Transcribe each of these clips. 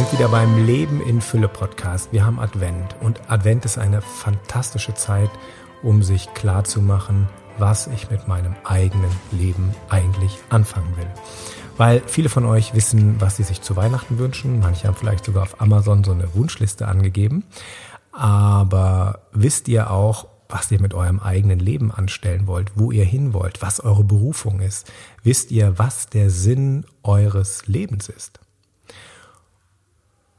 sind wieder beim Leben in Fülle Podcast. Wir haben Advent und Advent ist eine fantastische Zeit, um sich klar zu machen, was ich mit meinem eigenen Leben eigentlich anfangen will. Weil viele von euch wissen, was sie sich zu Weihnachten wünschen. Manche haben vielleicht sogar auf Amazon so eine Wunschliste angegeben. Aber wisst ihr auch, was ihr mit eurem eigenen Leben anstellen wollt, wo ihr hin wollt, was eure Berufung ist? Wisst ihr, was der Sinn eures Lebens ist?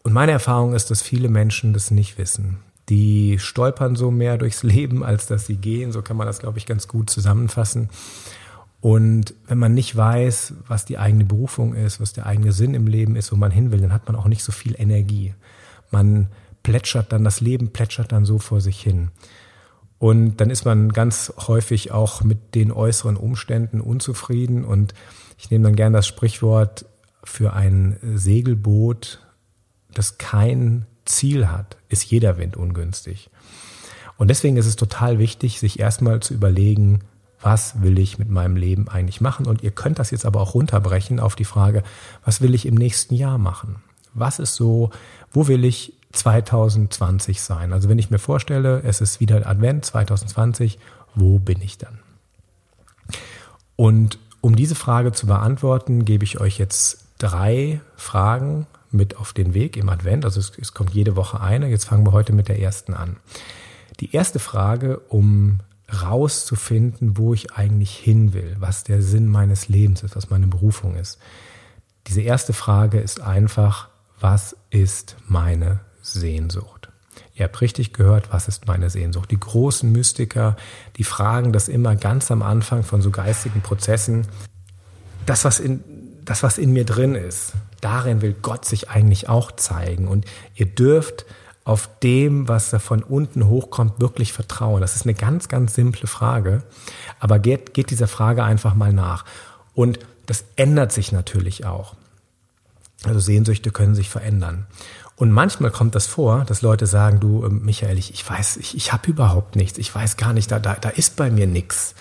Und meine Erfahrung ist, dass viele Menschen das nicht wissen. Die stolpern so mehr durchs Leben, als dass sie gehen. So kann man das, glaube ich, ganz gut zusammenfassen. Und wenn man nicht weiß, was die eigene Berufung ist, was der eigene Sinn im Leben ist, wo man hin will, dann hat man auch nicht so viel Energie. Man plätschert dann, das Leben plätschert dann so vor sich hin. Und dann ist man ganz häufig auch mit den äußeren Umständen unzufrieden. Und ich nehme dann gern das Sprichwort für ein Segelboot, das kein Ziel hat, ist jeder Wind ungünstig. Und deswegen ist es total wichtig, sich erstmal zu überlegen, was will ich mit meinem Leben eigentlich machen? Und ihr könnt das jetzt aber auch runterbrechen auf die Frage, was will ich im nächsten Jahr machen? Was ist so, wo will ich 2020 sein? Also wenn ich mir vorstelle, es ist wieder Advent 2020, wo bin ich dann? Und um diese Frage zu beantworten, gebe ich euch jetzt drei Fragen mit auf den Weg im Advent. Also es, es kommt jede Woche eine. Jetzt fangen wir heute mit der ersten an. Die erste Frage, um rauszufinden, wo ich eigentlich hin will, was der Sinn meines Lebens ist, was meine Berufung ist. Diese erste Frage ist einfach, was ist meine Sehnsucht. Ihr habt richtig gehört, was ist meine Sehnsucht? Die großen Mystiker, die fragen das immer ganz am Anfang von so geistigen Prozessen. Das, was in, das, was in mir drin ist, darin will Gott sich eigentlich auch zeigen. Und ihr dürft auf dem, was da von unten hochkommt, wirklich vertrauen. Das ist eine ganz, ganz simple Frage. Aber geht, geht dieser Frage einfach mal nach. Und das ändert sich natürlich auch. Also Sehnsüchte können sich verändern. Und manchmal kommt das vor, dass Leute sagen, du, ähm, Michael, ich, ich weiß, ich, ich habe überhaupt nichts, ich weiß gar nicht, da, da, da ist bei mir nichts.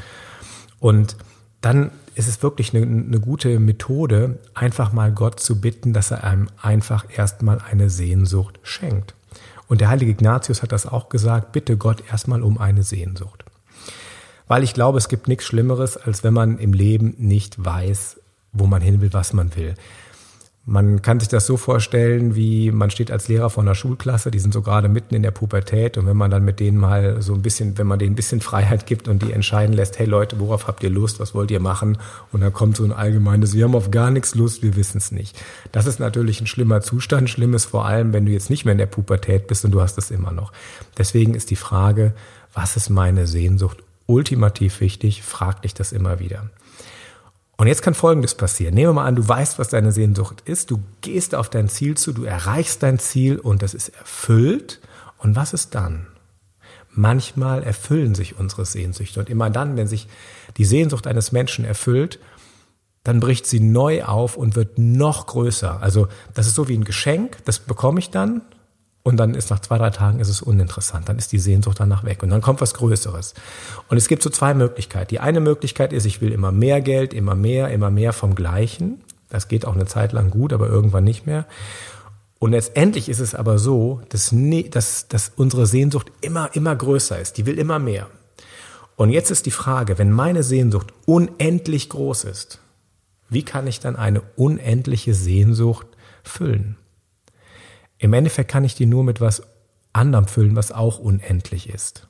Und dann ist es wirklich eine, eine gute Methode, einfach mal Gott zu bitten, dass er einem einfach erstmal eine Sehnsucht schenkt. Und der heilige Ignatius hat das auch gesagt, bitte Gott erstmal um eine Sehnsucht. Weil ich glaube, es gibt nichts Schlimmeres, als wenn man im Leben nicht weiß, wo man hin will, was man will. Man kann sich das so vorstellen, wie man steht als Lehrer vor einer Schulklasse, die sind so gerade mitten in der Pubertät und wenn man dann mit denen mal so ein bisschen, wenn man denen ein bisschen Freiheit gibt und die entscheiden lässt, hey Leute, worauf habt ihr Lust, was wollt ihr machen? Und dann kommt so ein allgemeines, wir haben auf gar nichts Lust, wir wissen es nicht. Das ist natürlich ein schlimmer Zustand, schlimm ist vor allem, wenn du jetzt nicht mehr in der Pubertät bist und du hast es immer noch. Deswegen ist die Frage, was ist meine Sehnsucht? Ultimativ wichtig, frag dich das immer wieder. Und jetzt kann Folgendes passieren. Nehmen wir mal an, du weißt, was deine Sehnsucht ist. Du gehst auf dein Ziel zu, du erreichst dein Ziel und das ist erfüllt. Und was ist dann? Manchmal erfüllen sich unsere Sehnsüchte. Und immer dann, wenn sich die Sehnsucht eines Menschen erfüllt, dann bricht sie neu auf und wird noch größer. Also das ist so wie ein Geschenk, das bekomme ich dann und dann ist nach zwei, drei Tagen ist es uninteressant. Dann ist die Sehnsucht danach weg. Und dann kommt was Größeres. Und es gibt so zwei Möglichkeiten. Die eine Möglichkeit ist, ich will immer mehr Geld, immer mehr, immer mehr vom Gleichen. Das geht auch eine Zeit lang gut, aber irgendwann nicht mehr. Und letztendlich ist es aber so, dass, dass, dass unsere Sehnsucht immer, immer größer ist. Die will immer mehr. Und jetzt ist die Frage, wenn meine Sehnsucht unendlich groß ist, wie kann ich dann eine unendliche Sehnsucht füllen? Im Endeffekt kann ich die nur mit was anderem füllen, was auch unendlich ist.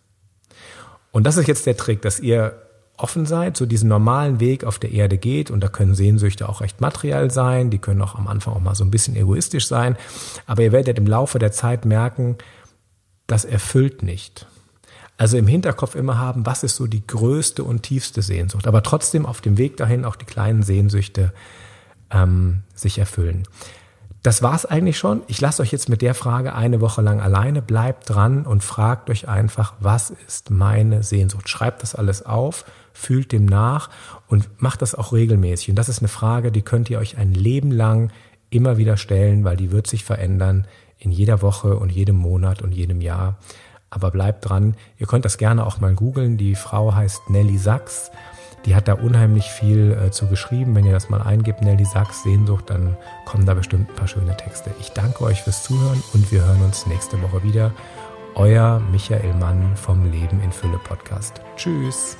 Und das ist jetzt der Trick, dass ihr offen seid, so diesen normalen Weg auf der Erde geht und da können Sehnsüchte auch recht materiell sein, die können auch am Anfang auch mal so ein bisschen egoistisch sein, aber ihr werdet im Laufe der Zeit merken, das erfüllt nicht. Also im Hinterkopf immer haben, was ist so die größte und tiefste Sehnsucht, aber trotzdem auf dem Weg dahin auch die kleinen Sehnsüchte ähm, sich erfüllen. Das war's eigentlich schon. Ich lasse euch jetzt mit der Frage eine Woche lang alleine. Bleibt dran und fragt euch einfach, was ist meine Sehnsucht? Schreibt das alles auf, fühlt dem nach und macht das auch regelmäßig. Und das ist eine Frage, die könnt ihr euch ein Leben lang immer wieder stellen, weil die wird sich verändern in jeder Woche und jedem Monat und jedem Jahr. Aber bleibt dran. Ihr könnt das gerne auch mal googeln. Die Frau heißt Nelly Sachs Die hat da unheimlich viel äh, zu geschrieben. Wenn ihr das mal eingibt, Nelly Sachs Sehnsucht, dann kommen da bestimmt ein paar schöne Texte. Ich danke euch fürs Zuhören und wir hören uns nächste Woche wieder. Euer Michael Mann vom Leben in Fülle Podcast. Tschüss.